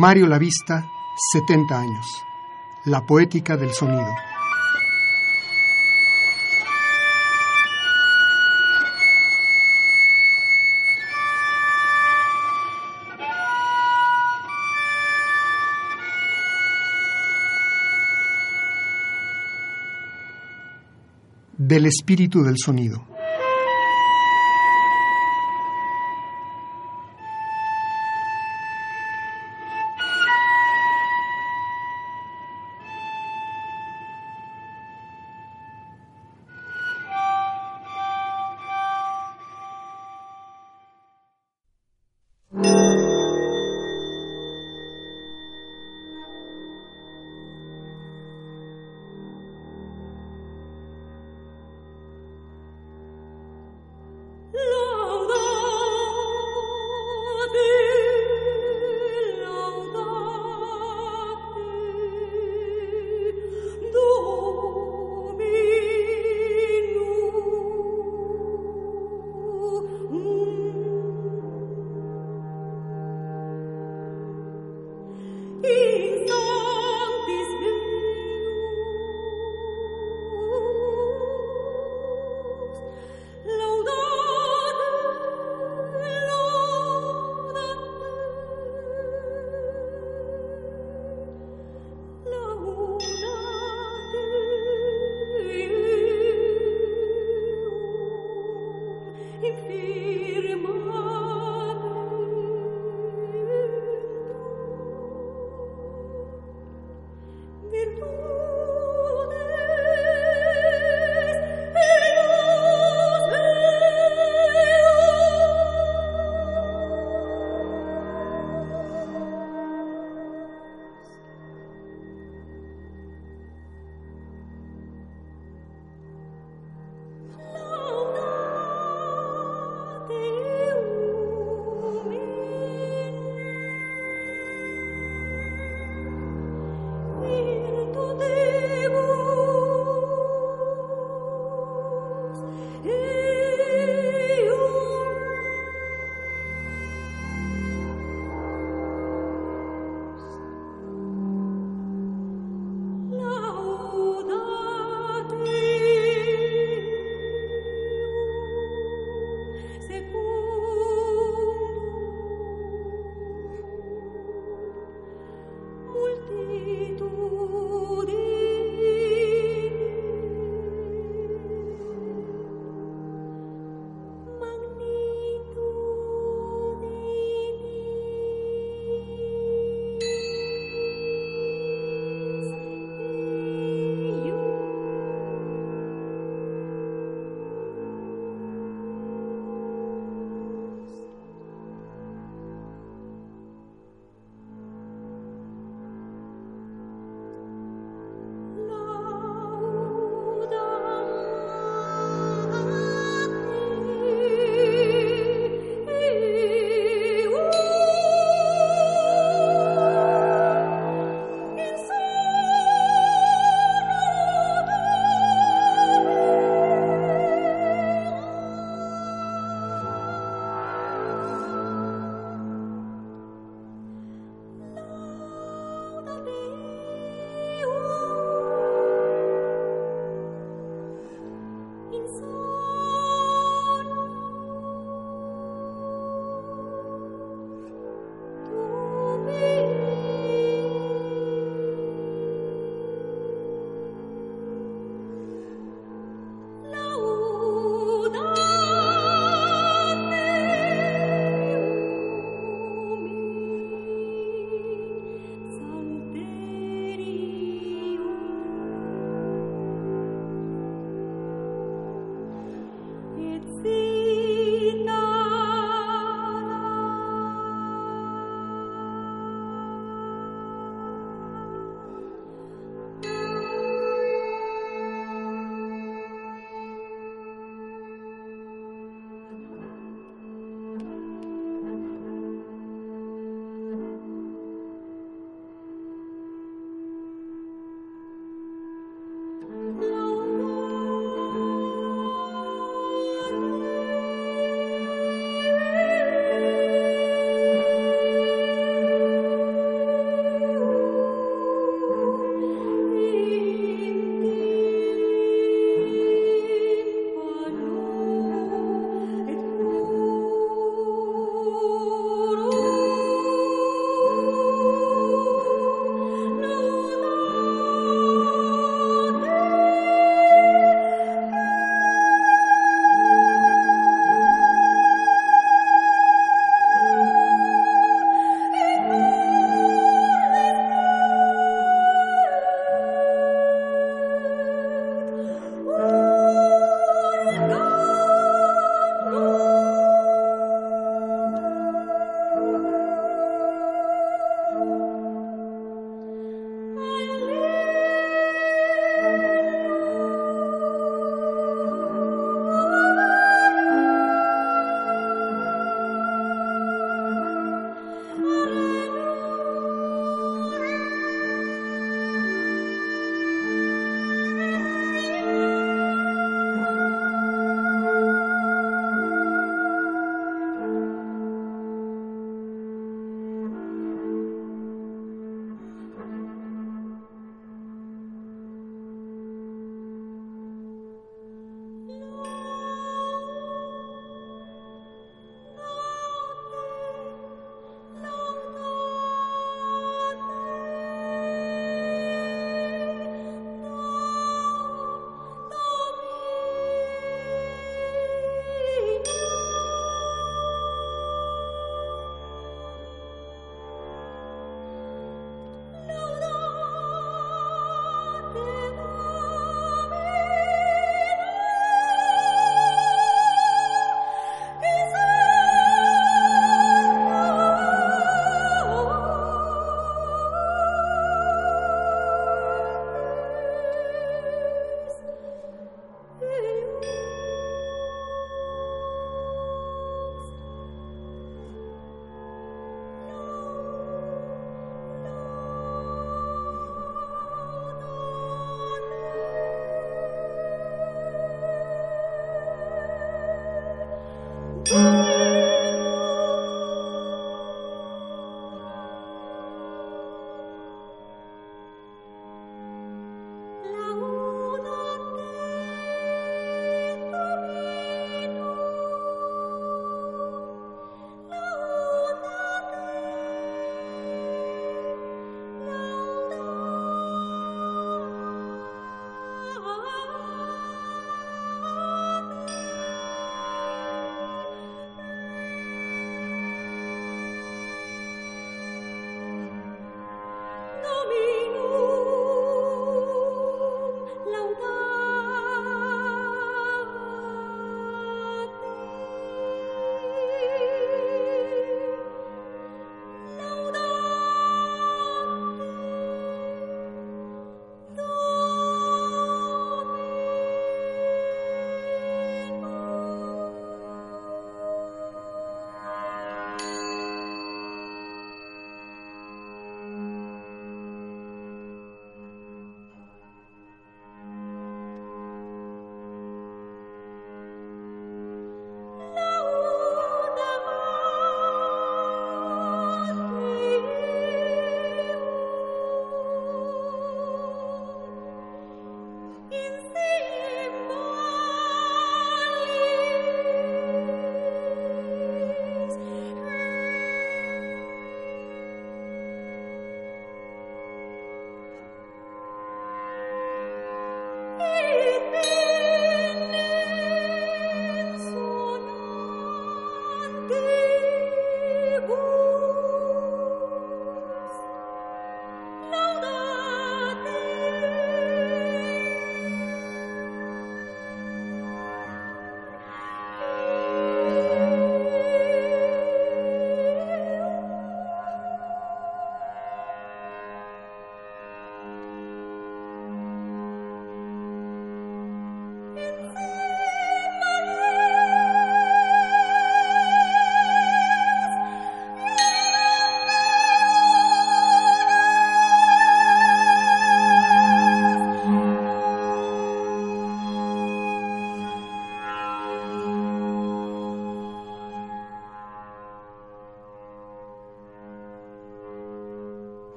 Mario Lavista, 70 años. La poética del sonido. Del espíritu del sonido.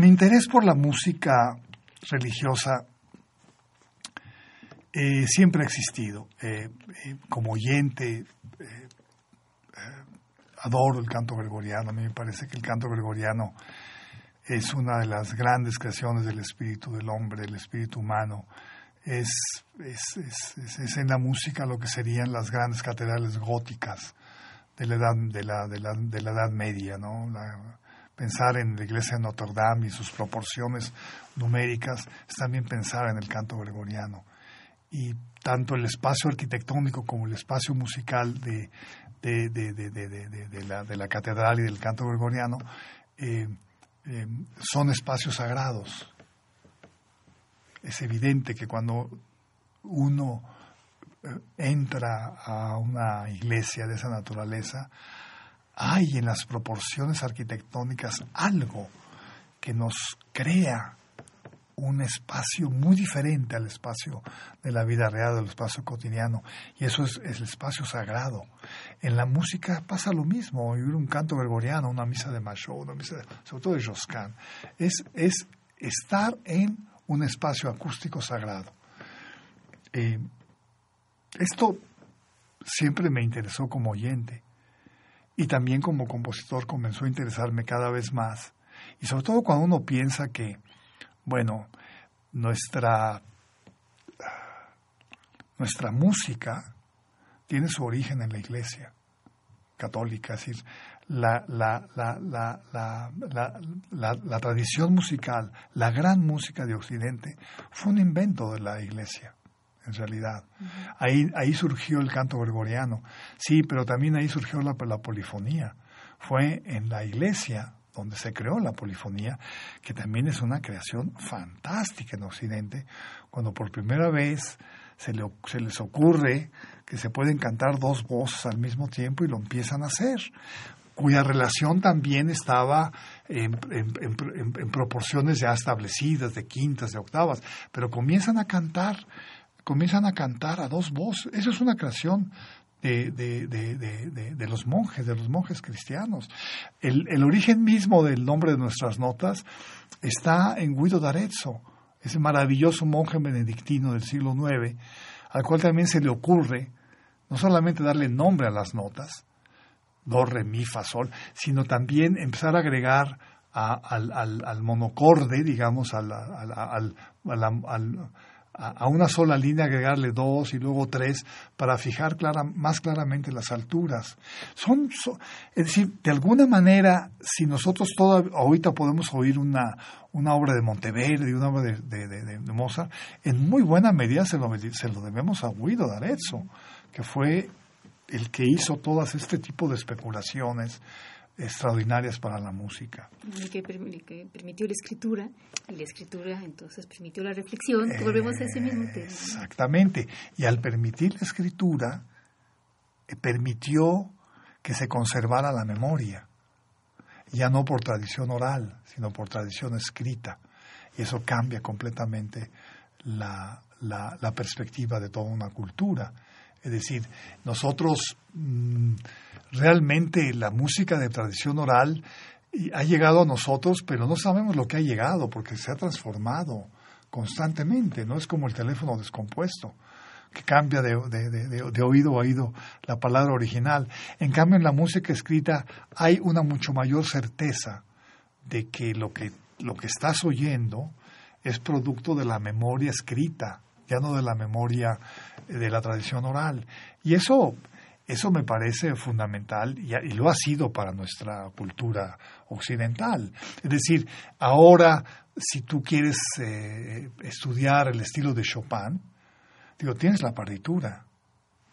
Mi interés por la música religiosa eh, siempre ha existido. Eh, eh, como oyente, adoro el canto gregoriano. A mí me parece que el canto gregoriano es una de las grandes creaciones del espíritu del hombre, del espíritu humano. Es, es, en la música lo que serían las grandes catedrales góticas de la edad, de la, de la, la edad media, ¿no? Pensar en la iglesia de Notre Dame y sus proporciones numéricas es también pensar en el canto gregoriano y tanto el espacio arquitectónico como el espacio musical de, de, de, de la, la, catedral y del canto gregoriano eh, eh, son espacios sagrados. Es evidente que cuando uno eh, entra a una iglesia de esa naturaleza, hay en las proporciones arquitectónicas algo que nos crea un espacio muy diferente al espacio de la vida real, del espacio cotidiano, y eso es, el espacio sagrado. En la música pasa lo mismo, oír un canto gregoriano, una misa de Machot, una misa sobre todo de Josquin, es, es estar en un espacio acústico sagrado. Eh, esto siempre me interesó como oyente y también como compositor comenzó a interesarme cada vez más. Y sobre todo cuando uno piensa que bueno, nuestra, nuestra música tiene su origen en la iglesia católica, es decir, la, la, la, tradición musical, la gran música de Occidente, fue un invento de la iglesia, en realidad. ahí, ahí surgió el canto gregoriano, sí, pero también ahí surgió la, la polifonía. Fue en la iglesia donde se creó la polifonía, que también es una creación fantástica en Occidente, cuando por primera vez se, se les ocurre que se pueden cantar dos voces al mismo tiempo y lo empiezan a hacer cuya relación también estaba en, en, proporciones ya establecidas, de quintas, de octavas, pero comienzan a cantar, comienzan a cantar a dos voces. Eso es una creación de, de, de, de, los monjes, de los monjes cristianos. El, el, origen mismo del nombre de nuestras notas está en Guido d'Arezzo, ese maravilloso monje benedictino del siglo IX, al cual también se le ocurre no solamente darle nombre a las notas, do, re, mi, fa, sol, sino también empezar a agregar al, al, al, monocorde, digamos, al, al, al a, una sola línea agregarle dos y luego tres para fijar clara, más claramente las alturas. Son, es decir, de alguna manera, si nosotros toda, ahorita podemos oír una, una obra de Monteverde y una obra de, de, Mozart, en muy buena medida se lo, se lo debemos a Guido d'Arezzo, que fue el que hizo todas este tipo de especulaciones extraordinarias para la música. Y que, permitió la escritura, y la escritura entonces permitió la reflexión, volvemos a ese mismo tema. Exactamente, y al permitir la escritura, eh, permitió que se conservara la memoria, ya no por tradición oral, sino por tradición escrita, y eso cambia completamente la, la, perspectiva de toda una cultura. Es decir, nosotros... Mm, realmente la música de tradición oral ha llegado a nosotros, pero no sabemos lo que ha llegado porque se ha transformado constantemente, no es como el teléfono descompuesto que cambia de, oído a oído la palabra original. En cambio, en la música escrita hay una mucho mayor certeza de que lo que, lo que estás oyendo es producto de la memoria escrita, ya no de la memoria de la tradición oral. Y eso eso me parece fundamental y, lo ha sido para nuestra cultura occidental. Es decir, ahora si tú quieres eh, estudiar el estilo de Chopin, digo, tienes la partitura.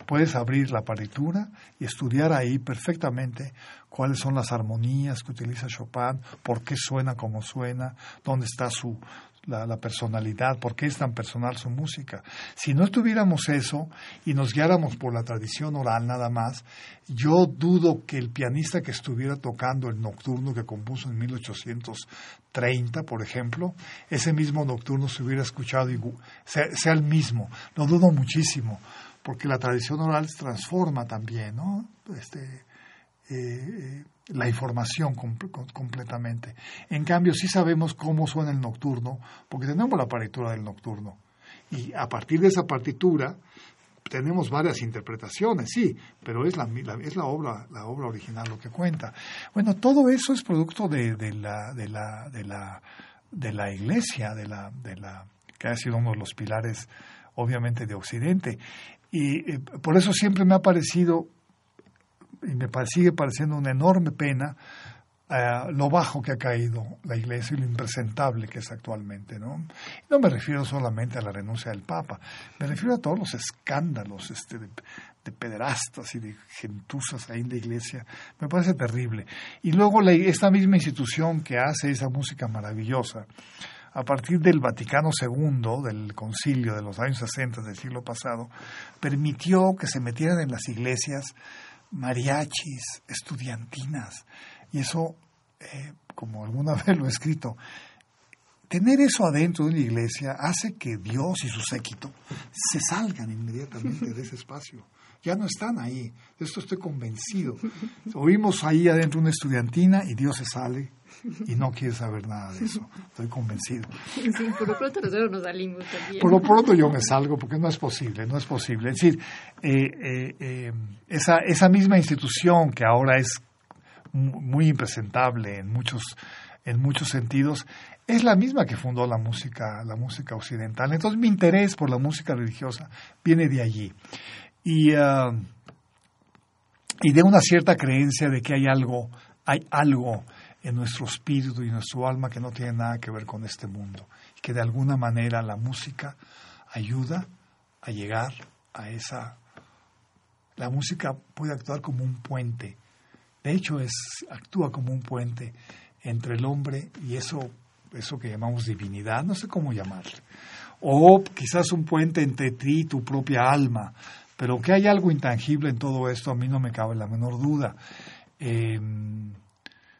Puedes abrir la partitura y estudiar ahí perfectamente cuáles son las armonías que utiliza Chopin, por qué suena como suena, dónde está su, la, personalidad, por qué es tan personal su música. Si no tuviéramos eso y nos guiáramos por la tradición oral nada más, yo dudo que el pianista que estuviera tocando el nocturno que compuso en 1830, por ejemplo, ese mismo nocturno se hubiera escuchado y sea, sea el mismo. Lo dudo muchísimo, porque la tradición oral se transforma también, ¿no? Este, eh, la información completamente. En cambio, sí sabemos cómo suena el nocturno, porque tenemos la partitura del nocturno. Y a partir de esa partitura tenemos varias interpretaciones, sí, pero es la, es la obra la obra original lo que cuenta. Bueno, todo eso es producto de, la de la de la de la Iglesia, de la de la que ha sido uno de los pilares obviamente de Occidente y eh, por eso siempre me ha parecido y me sigue pareciendo una enorme pena eh, lo bajo que ha caído la Iglesia y lo impresentable que es actualmente. ¿no? no me refiero solamente a la renuncia del Papa, me refiero a todos los escándalos este, de, pederastas y de gentusas ahí en la Iglesia. Me parece terrible. Y luego esta misma institución que hace esa música maravillosa, a partir del Vaticano II, del concilio de los años 60 del siglo pasado, permitió que se metieran en las iglesias mariachis, estudiantinas. Y eso, eh, como alguna vez lo he escrito, tener eso adentro de una iglesia hace que Dios y su séquito se salgan inmediatamente de ese espacio. Ya no están ahí. De esto estoy convencido. Oímos ahí adentro una estudiantina y Dios se sale y no quiere saber nada de eso. Estoy convencido. Sí, por lo pronto nosotros nos salimos también. Por lo pronto yo me salgo porque no es posible, no es posible. Es decir, eh, eh, eh, esa, esa misma institución que ahora es muy impresentable en muchos, en muchos sentidos, es la misma que fundó la música, la música occidental. Entonces mi interés por la música religiosa viene de allí. Y, ah, y de una cierta creencia de que hay algo, hay algo en nuestro espíritu y nuestro alma que no tiene nada que ver con este mundo. Y que de alguna manera la música ayuda a llegar a esa... La música puede actuar como un puente. De hecho, es, actúa como un puente entre el hombre y eso, eso que llamamos divinidad, no sé cómo llamarle. O quizás un puente entre ti y tu propia alma. Pero que hay algo intangible en todo esto, a mí no me cabe la menor duda. Eh,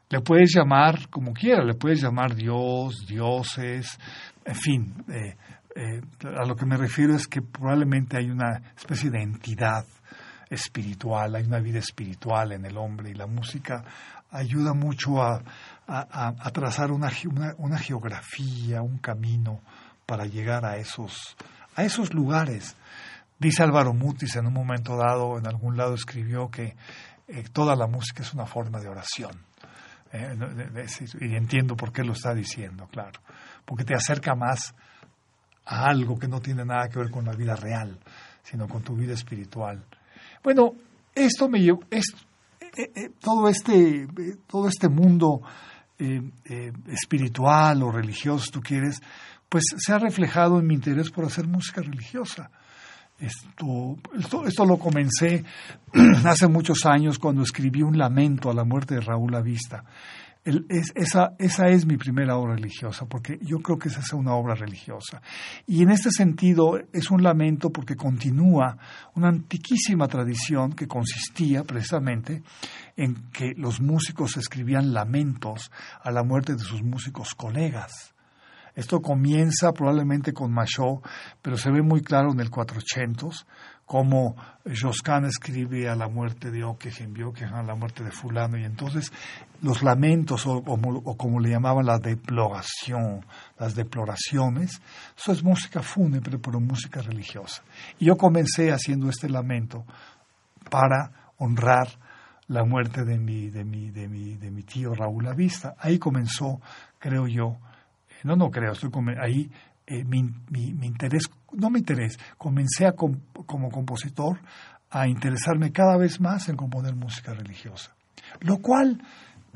le puedes llamar como quieras, le puedes llamar Dios, dioses, en fin. Eh, eh, a lo que me refiero es que probablemente hay una especie de entidad espiritual, hay una vida espiritual en el hombre y la música ayuda mucho a, trazar una, una, geografía, un camino para llegar a esos, a esos lugares. Dice Álvaro Mutis en un momento dado, en algún lado escribió que eh, toda la música es una forma de oración. Eh, y entiendo por qué lo está diciendo, claro. Porque te acerca más a algo que no tiene nada que ver con la vida real, sino con tu vida espiritual. Bueno, esto me llevó, eh, eh, todo, este, todo este mundo espiritual o religioso, tú quieres, pues se ha reflejado en mi interés por hacer música religiosa. Esto, esto, lo comencé hace muchos años cuando escribí un lamento a la muerte de Raúl Avista. es, esa, esa es mi primera obra religiosa, porque yo creo que esa es una obra religiosa. Y en este sentido es un lamento porque continúa una antiquísima tradición que consistía precisamente en que los músicos escribían lamentos a la muerte de sus músicos colegas. Esto comienza probablemente con Machot, pero se ve muy claro en el 400 cómo Josquin escribe a la muerte de Ockeghem, a la muerte de fulano, y entonces los lamentos, o, como le llamaban la deploración, las deploraciones, eso es música fúnebre, pero música religiosa. Y yo comencé haciendo este lamento para honrar la muerte de mi, de mi, de mi, de mi tío Raúl Avista. Ahí comenzó, creo yo, no, no creo, estoy ahí eh, mi, mi, interés, no mi interés, comencé a como compositor a interesarme cada vez más en componer música religiosa. Lo cual,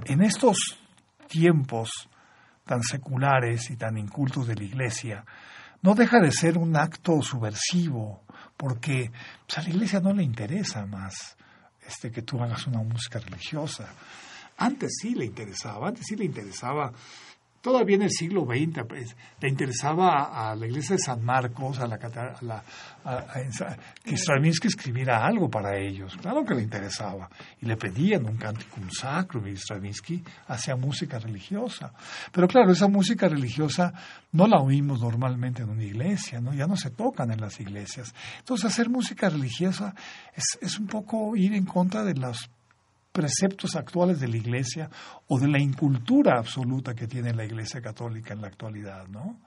en estos tiempos tan seculares y tan incultos de la Iglesia, no deja de ser un acto subversivo, porque pues, a la Iglesia no le interesa más este, que tú hagas una música religiosa. Antes sí le interesaba, antes sí le interesaba Todavía en el siglo XX pues, le interesaba a, la iglesia de San Marcos, a la, que Stravinsky escribiera algo para ellos. Claro que le interesaba. Y le pedían un canticum sacro y Stravinsky hacía música religiosa. Pero claro, esa música religiosa no la oímos normalmente en una iglesia, ¿no? ya no se tocan en las iglesias. Entonces hacer música religiosa es un poco ir en contra de las preceptos actuales de la Iglesia o de la incultura absoluta que tiene la Iglesia Católica en la actualidad, ¿no?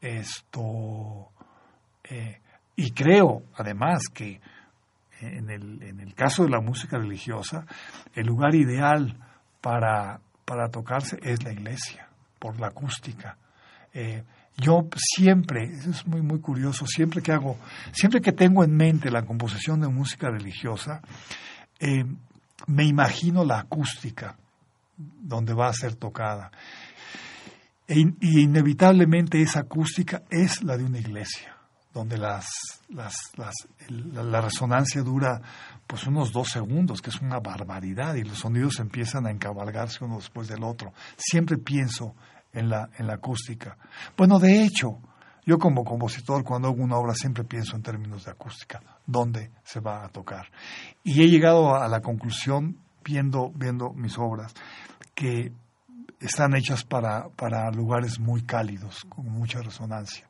Esto eh, y creo, además, que en el, en el caso de la música religiosa, el lugar ideal para, para tocarse es la iglesia, por la acústica. Eh, yo siempre, eso es muy, muy curioso, siempre que hago, siempre que tengo en mente la composición de música religiosa, eh, me imagino la acústica donde va a ser tocada. E y inevitablemente esa acústica es la de una iglesia donde las, las, las, la, resonancia dura pues unos dos segundos, que es una barbaridad, y los sonidos empiezan a encabalgarse uno después del otro. Siempre pienso en la, en la acústica. Bueno, de hecho, yo como compositor, cuando hago una obra, siempre pienso en términos de acústica, dónde se va a tocar. Y he llegado a la conclusión, viendo, viendo mis obras, que están hechas para, para lugares muy cálidos, con mucha resonancia.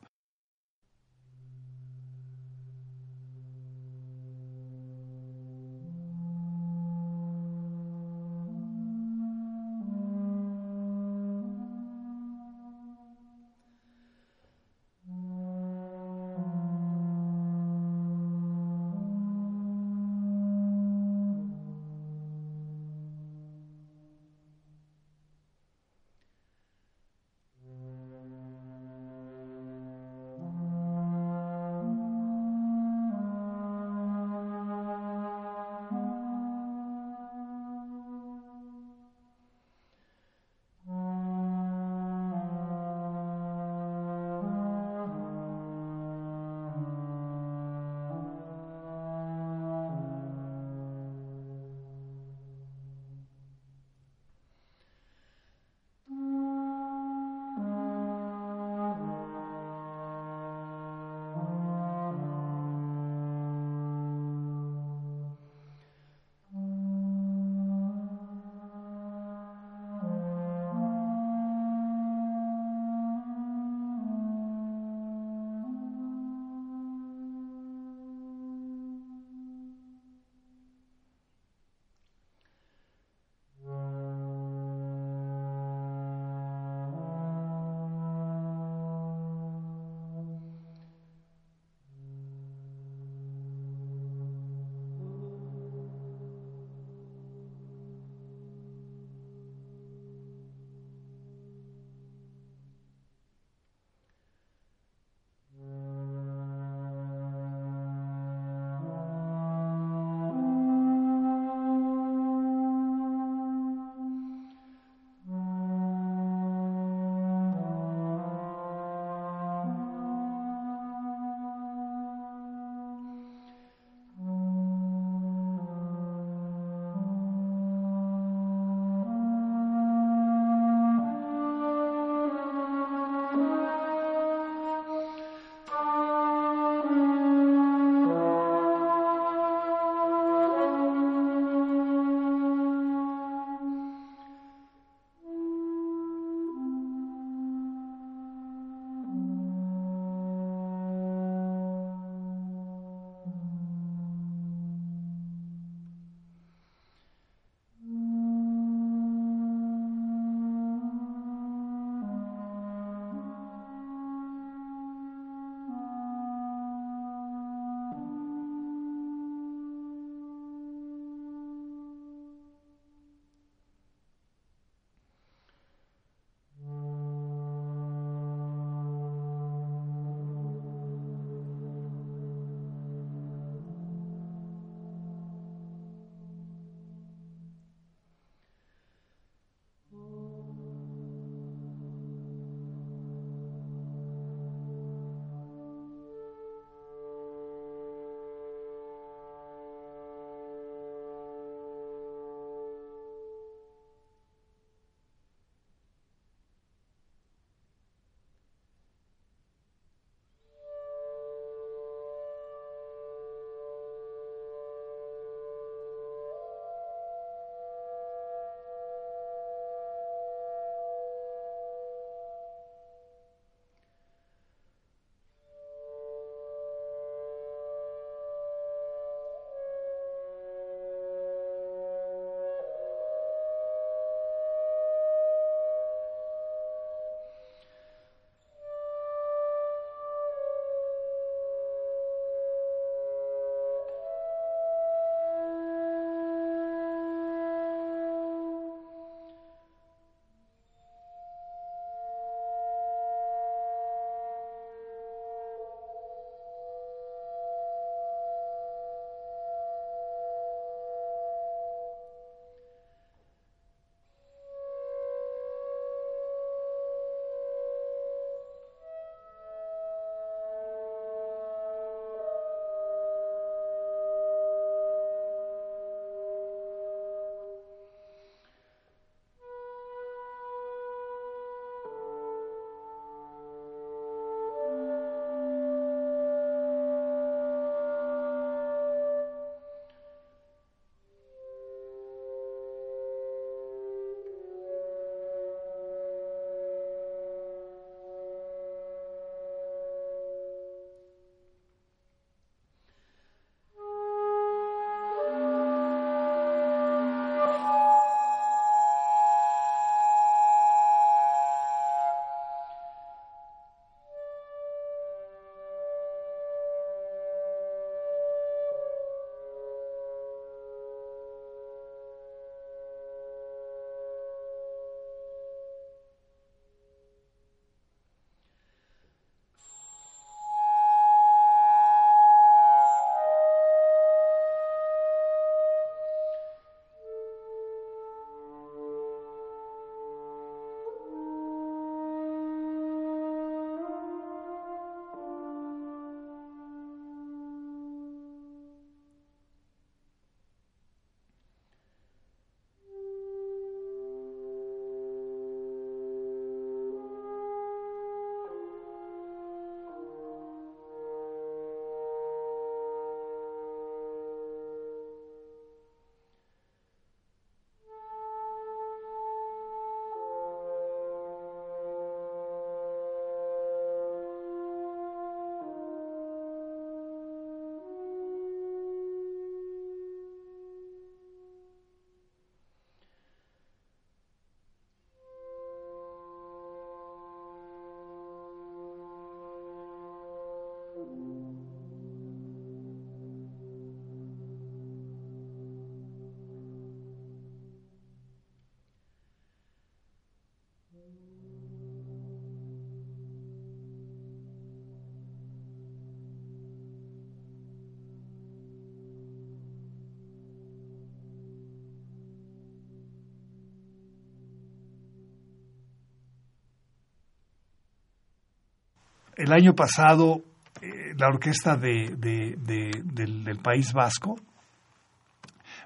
El año pasado eh, la orquesta de, del, País Vasco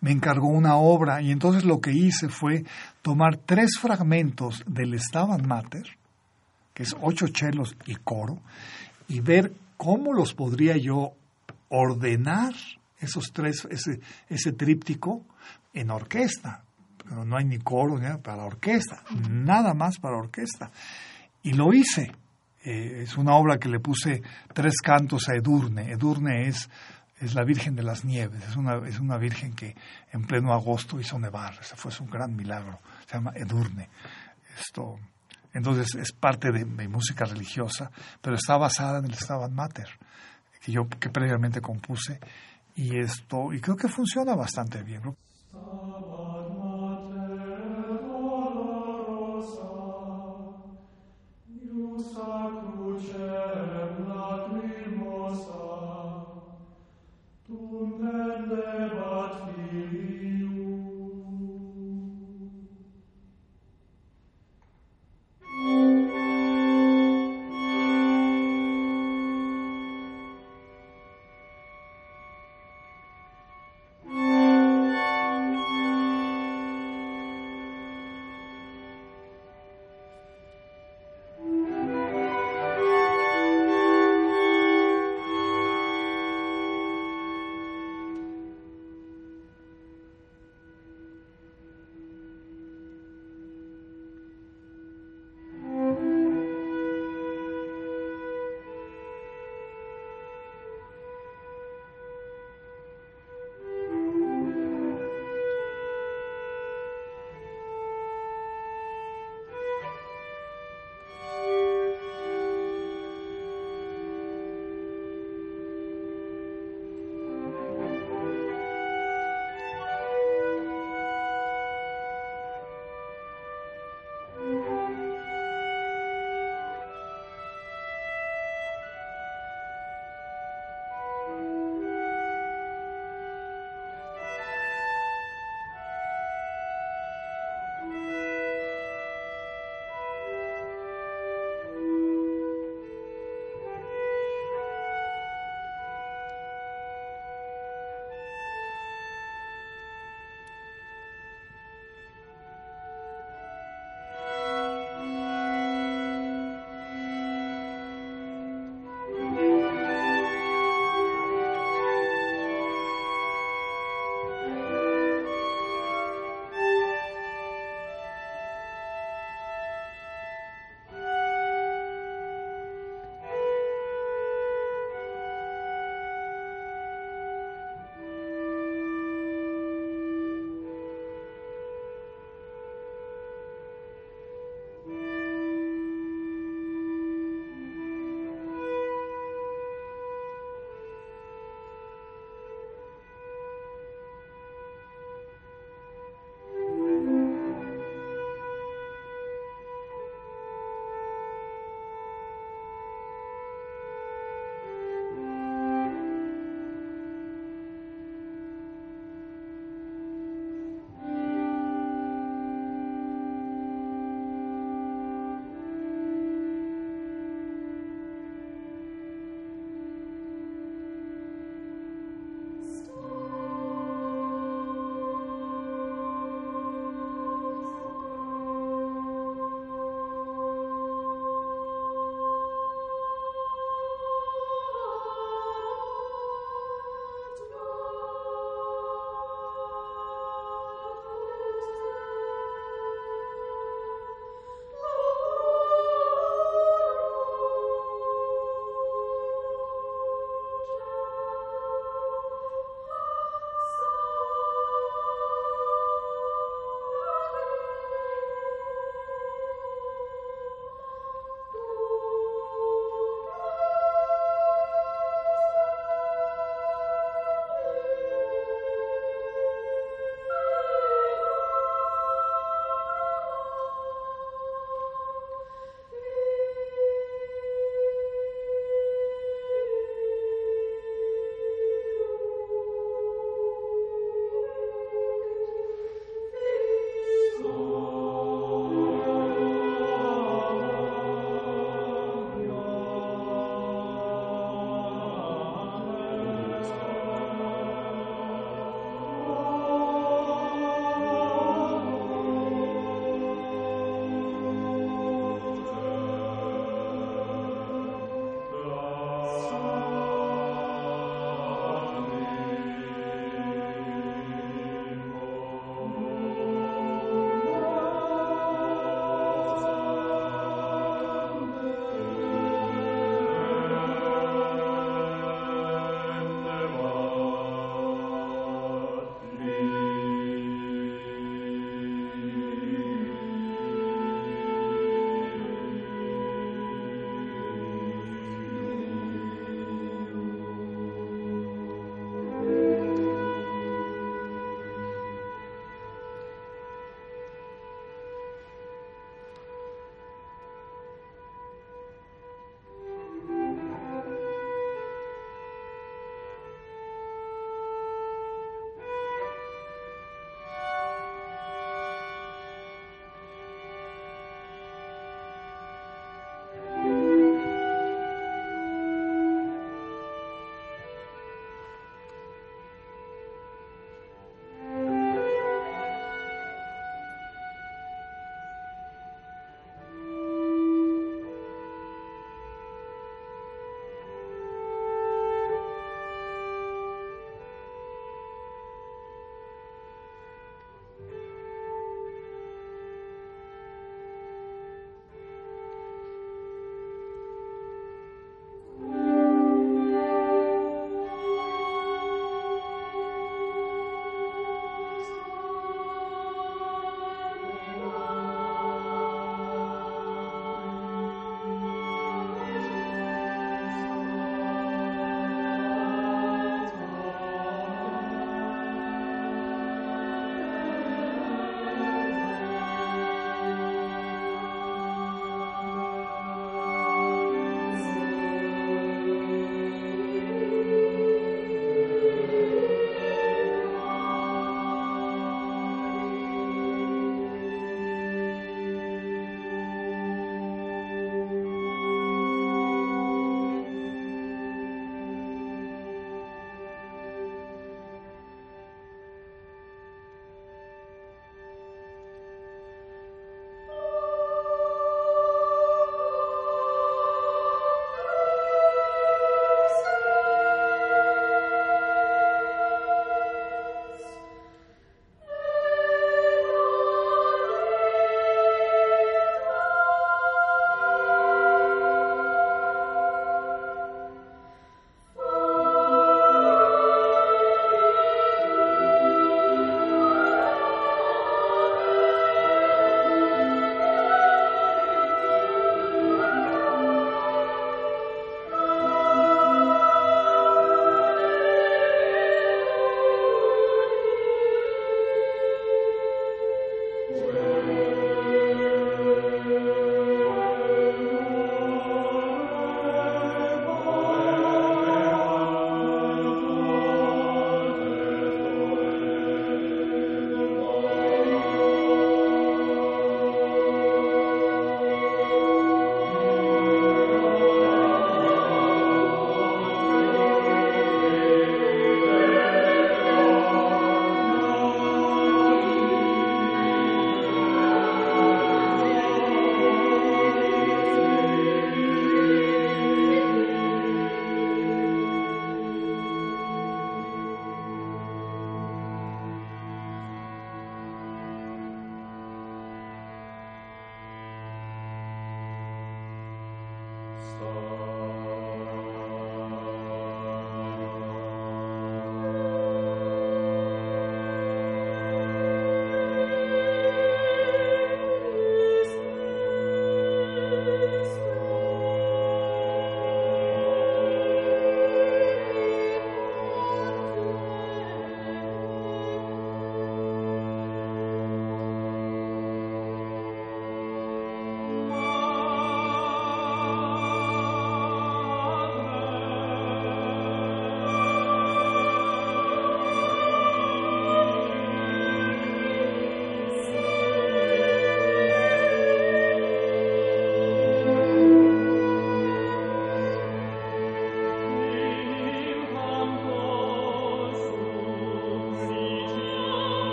me encargó una obra y entonces lo que hice fue tomar tres fragmentos del Stabat Mater, que es ocho chelos y coro, y ver cómo los podría yo ordenar esos tres, ese, tríptico en orquesta. Pero no hay ni coro ni para orquesta, nada más para orquesta. Y lo hice. Eh, es una obra que le puse tres cantos a Edurne. Edurne es, es la Virgen de las Nieves, es una, es una Virgen que en pleno agosto hizo nevar. Ese fue un gran milagro. Se llama Edurne. Esto, entonces es parte de mi música religiosa, pero está basada en el Stabat Mater, que yo que previamente compuse. Y esto, y creo que funciona bastante bien.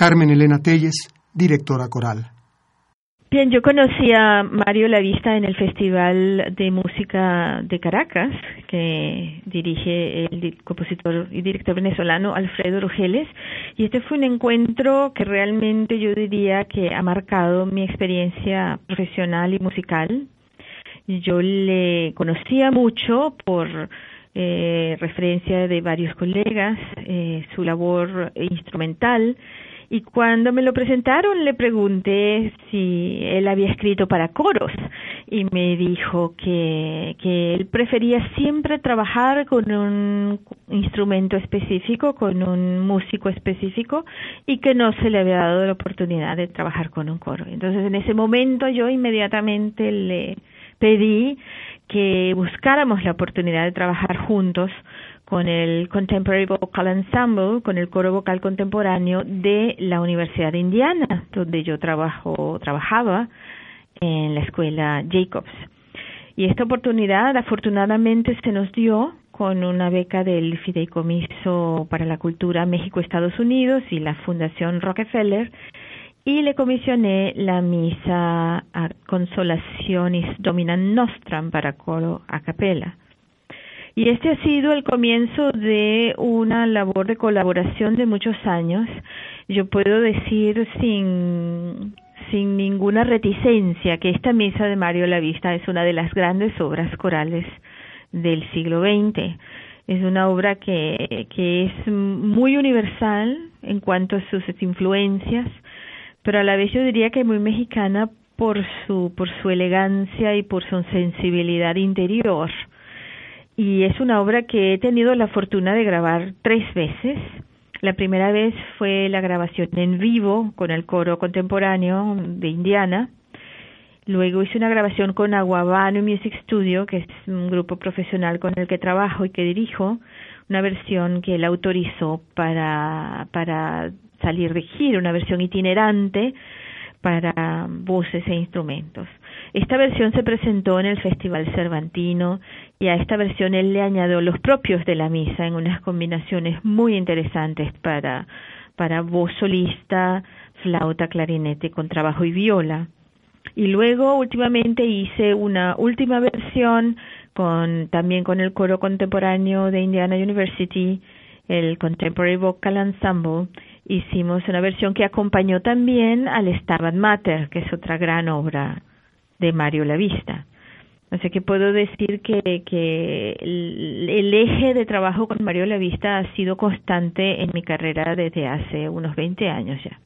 Carmen Elena Telles, directora coral. Bien, yo conocí a Mario Lavista en el Festival de Música de Caracas, que dirige el compositor y director venezolano Alfredo Rogeles, y este fue un encuentro que realmente yo diría que ha marcado mi experiencia profesional y musical. Yo le conocía mucho por eh, referencia de varios colegas, eh, su labor instrumental, y cuando me lo presentaron le pregunté si él había escrito para coros y me dijo que, que él prefería siempre trabajar con un instrumento específico, con un músico específico y que no se le había dado la oportunidad de trabajar con un coro. Entonces en ese momento yo inmediatamente le pedí que buscáramos la oportunidad de trabajar juntos con el Contemporary Vocal Ensemble, con el coro vocal contemporáneo de la Universidad de Indiana, donde yo trabajo, trabajaba en la escuela Jacobs. Y esta oportunidad afortunadamente se nos dio con una beca del Fideicomiso para la Cultura México-Estados Unidos y la Fundación Rockefeller y le comisioné la misa Consolacionis Domina Nostram para coro a capella. Y este ha sido el comienzo de una labor de colaboración de muchos años. Yo puedo decir sin, sin ninguna reticencia que esta misa de Mario Lavista es una de las grandes obras corales del siglo XX. Es una obra que, que es muy universal en cuanto a sus influencias, pero a la vez yo diría que muy mexicana por su, por su elegancia y por su sensibilidad interior y es una obra que he tenido la fortuna de grabar tres veces. La primera vez fue la grabación en vivo con el coro contemporáneo de Indiana. Luego hice una grabación con Aguabano Music Studio, que es un grupo profesional con el que trabajo y que dirijo, una versión que él autorizó para, para salir de gira, una versión itinerante para voces e instrumentos. Esta versión se presentó en el Festival Cervantino y a esta versión él le añadió los propios de la misa en unas combinaciones muy interesantes para, para voz solista, flauta, clarinete, con trabajo y viola. Y luego últimamente hice una última versión con también con el coro contemporáneo de Indiana University, el Contemporary Vocal Ensemble, hicimos una versión que acompañó también al Stabat Mater, que es otra gran obra de Mario Lavista. Sea que puedo decir que, el, eje de trabajo con Mario Lavista ha sido constante en mi carrera desde hace unos 20 años ya.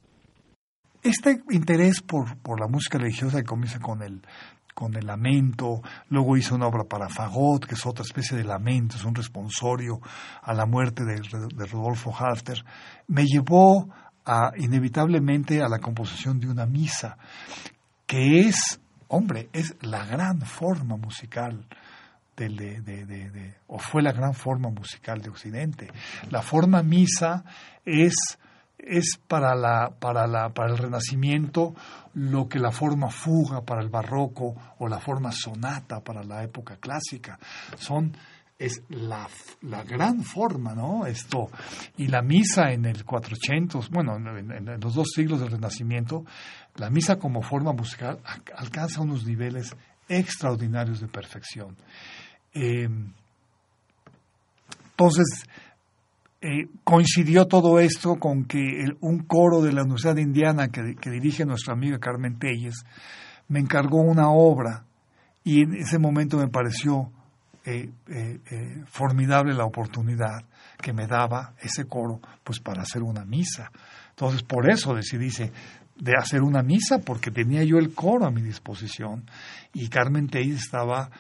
Este interés por, por la música religiosa que comienza con el, con el lamento, luego hizo una obra para Fagot, que es otra especie de lamento, es un responsorio a la muerte de, de Rodolfo Halfter, me llevó a, inevitablemente a la composición de una misa, que es hombre, es la gran forma musical de, o fue la gran forma musical de Occidente. La forma misa es, es para, la, para, la, para el Renacimiento lo que la forma fuga para el barroco o la forma sonata para la época clásica. Son es la, la, gran forma, ¿no? Esto. Y la misa en el 400, bueno, en, los dos siglos del Renacimiento, la misa como forma musical alcanza unos niveles extraordinarios de perfección. Eh, entonces, eh, coincidió todo esto con que un coro de la Universidad Indiana que, dirige nuestra amiga Carmen Telles me encargó una obra y en ese momento me pareció eh, formidable la oportunidad que me daba ese coro pues para hacer una misa. Entonces por eso decidí de hacer una misa porque tenía yo el coro a mi disposición y Carmen Tey estaba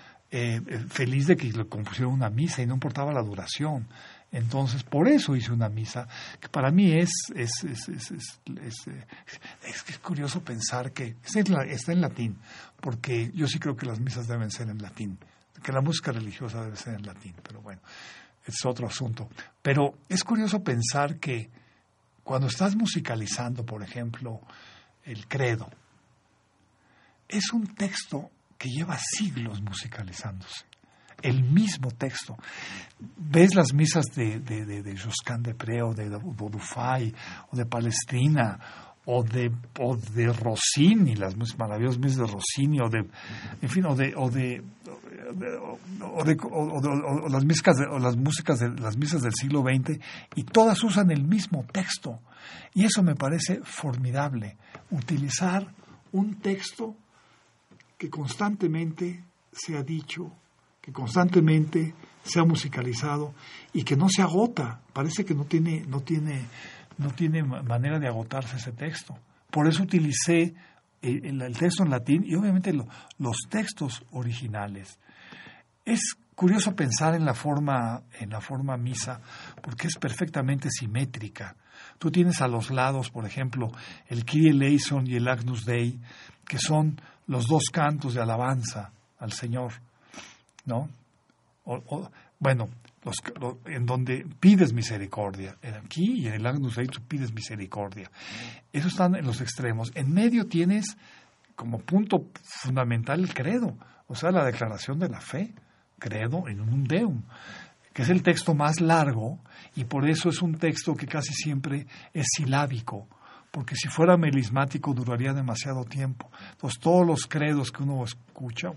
feliz de que le compusiera una misa y no importaba la duración. Entonces, por eso hice una misa, que para mí es, es, es, es, es curioso pensar que está en latín, porque yo sí creo que las misas deben ser en latín que la música religiosa debe ser en latín, pero bueno, es otro asunto. Pero es curioso pensar que cuando estás musicalizando, por ejemplo, el credo, es un texto que lleva siglos musicalizándose. el mismo texto. Ves las misas de, de, de, de Josquin de o de Bodufay o de Palestina o de, o de Rossini, las maravillosas misas de Rossini, o de, en fin, o de, o de, o, de, o, las, músicas o las músicas de las misas del siglo XX, y todas usan el mismo texto. Y eso me parece formidable, utilizar un texto que constantemente se ha dicho, que constantemente se ha musicalizado y que no se agota, parece que no tiene, no tiene no tiene manera de agotarse ese texto. Por eso utilicé eh, el, texto en latín y obviamente los textos originales. Es curioso pensar en la forma en la forma misa porque es perfectamente simétrica. Tú tienes a los lados, por ejemplo, el Kyrie eleison y el Agnus Dei, que son los dos cantos de alabanza al Señor, ¿no? bueno, en donde pides misericordia. Aquí y en el Agnus Dei pides misericordia. Eso están en los extremos. En medio tienes como punto fundamental el credo, o sea, la declaración de la fe, credo en un deum, que es el texto más largo y por eso es un texto que casi siempre es silábico porque si fuera melismático duraría demasiado tiempo. Entonces todos los credos que uno escucha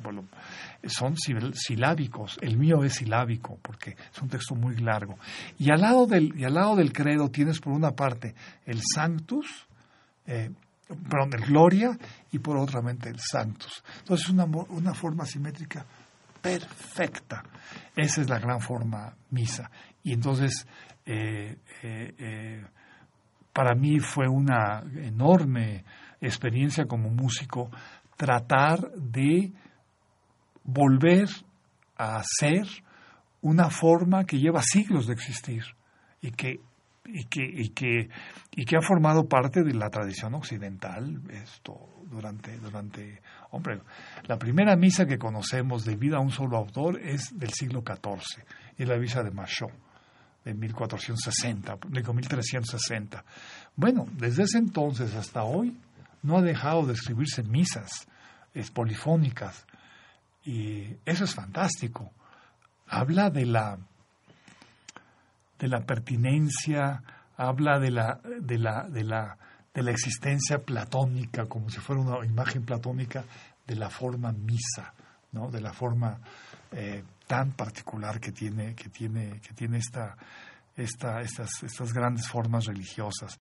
son silábicos. El mío es silábico porque es un texto muy largo. Y al lado del, y al lado del credo tienes por una parte el Sanctus, eh, perdón, el Gloria y por otra mente el Sanctus. Entonces es una, una forma simétrica perfecta. Esa es la gran forma misa. Y entonces eh, eh, para mí fue una enorme experiencia como músico tratar de volver a ser una forma que lleva siglos de existir y que y que, y que, y que ha formado parte de la tradición occidental esto durante, durante hombre la primera misa que conocemos de vida a un solo autor es del siglo XIV y la misa de Machot de 1460, digo 1360. Bueno, desde ese entonces hasta hoy no ha dejado de escribirse misas es polifónicas y eso es fantástico. Habla de la de la pertinencia, habla de la de la de la de la existencia platónica como si fuera una imagen platónica de la forma misa, ¿no? De la forma eh, tan particular que tiene, que tiene, que tiene esta, esta, estas, estas grandes formas religiosas.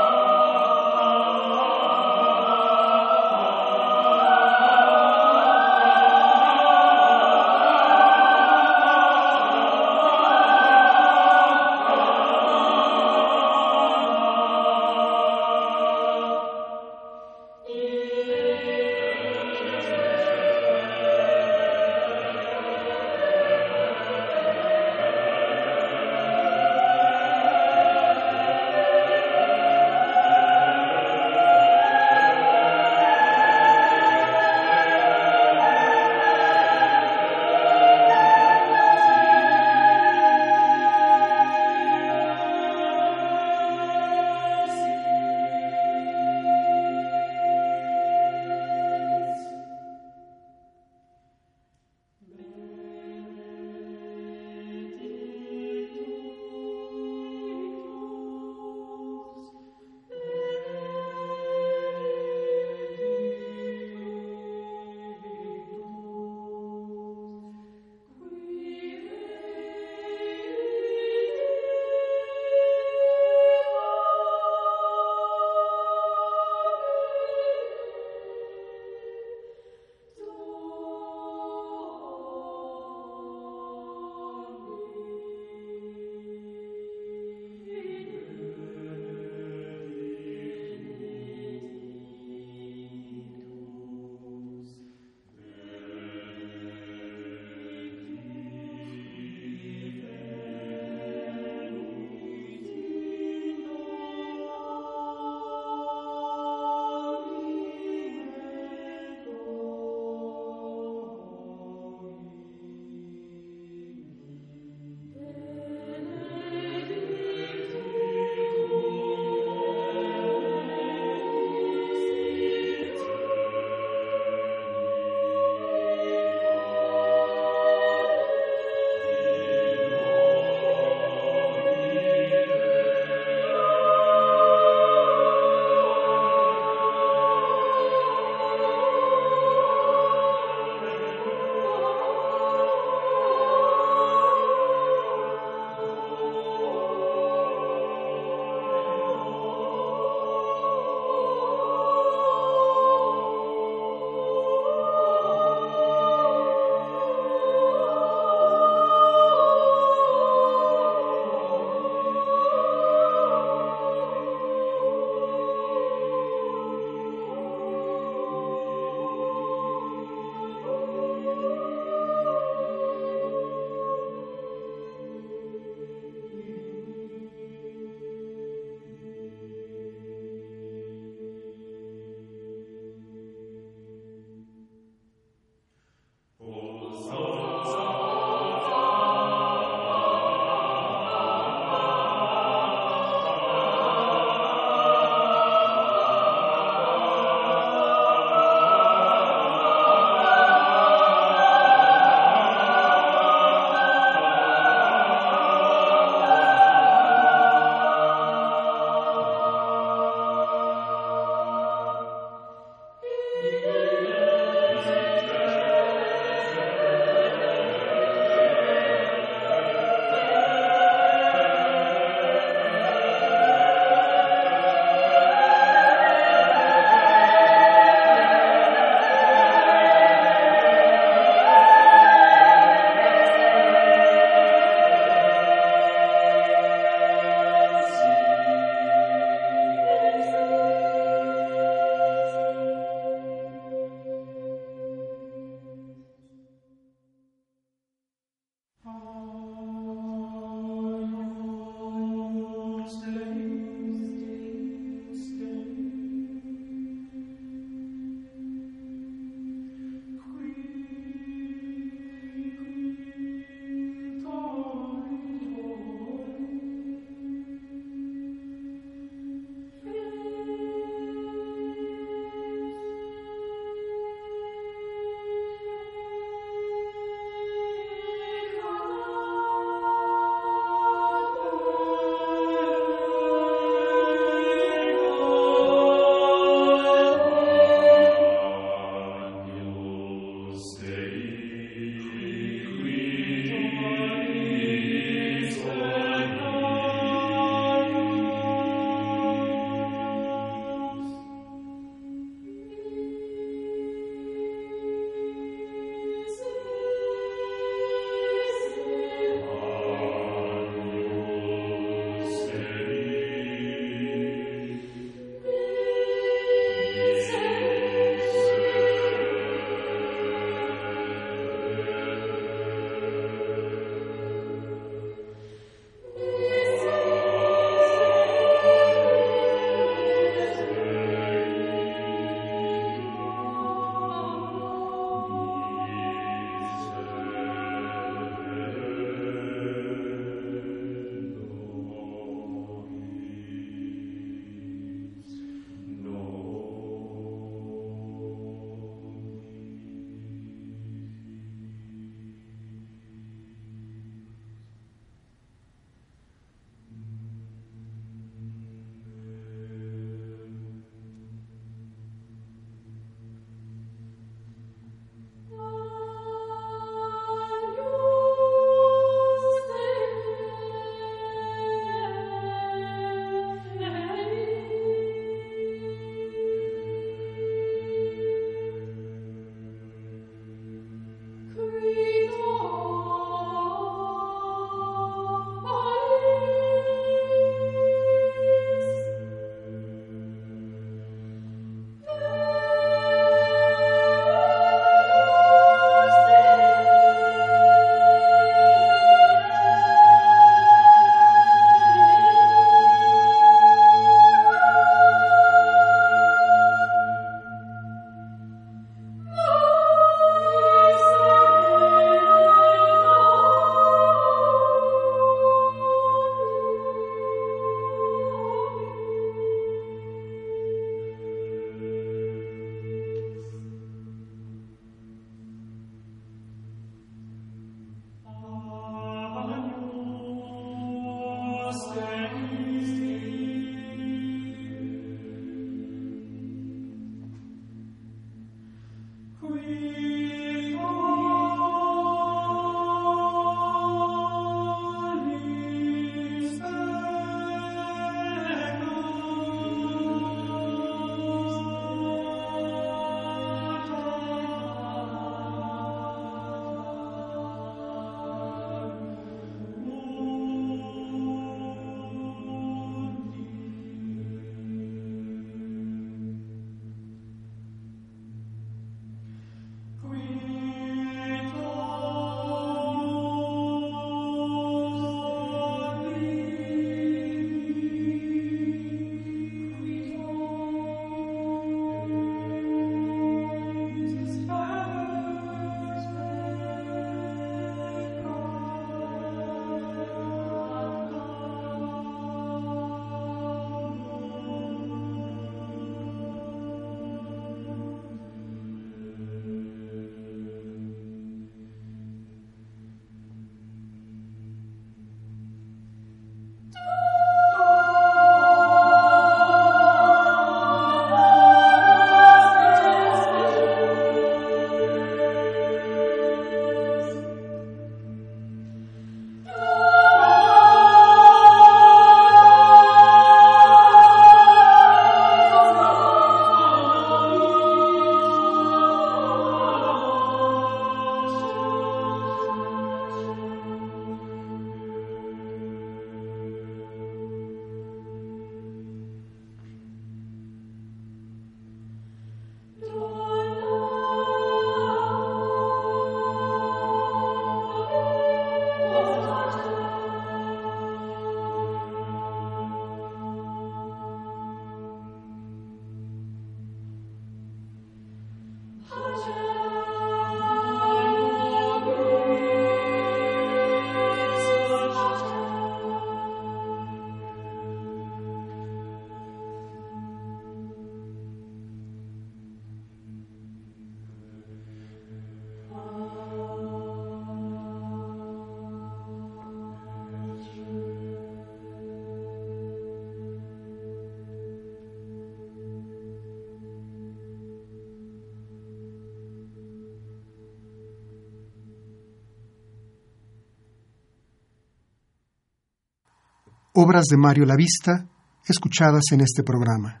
Obras de Mario Lavista escuchadas en este programa.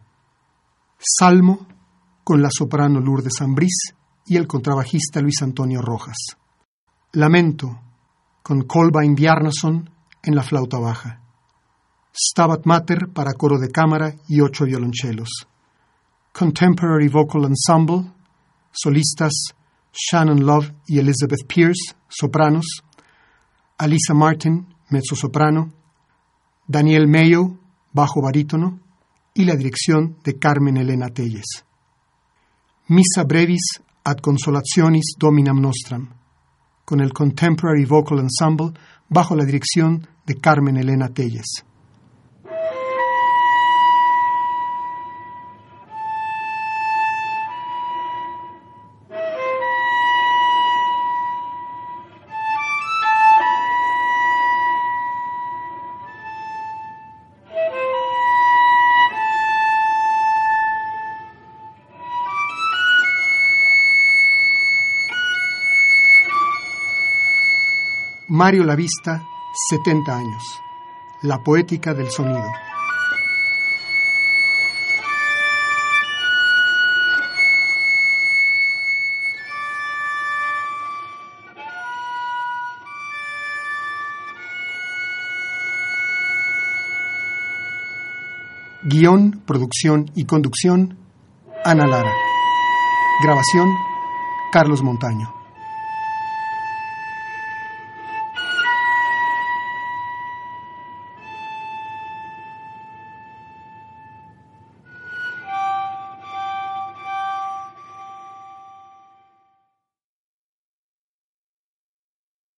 Salmo con la soprano Lourdes Ambrís y el contrabajista Luis Antonio Rojas. Lamento con Kolbein Bjarnason en la flauta baja. Stabat Mater para coro de cámara y ocho violonchelos. Contemporary Vocal Ensemble, solistas Shannon Love y Elizabeth Pierce, sopranos. Alisa Martin, mezzosoprano. Daniel Mayo, bajo barítono, y la dirección de Carmen Elena Telles. Missa brevis ad consolationis dominam nostram, con el Contemporary Vocal Ensemble bajo la dirección de Carmen Elena Telles. Mario Lavista, 70 años. La poética del sonido. Guión, producción y conducción, Ana Lara. Grabación, Carlos Montaño.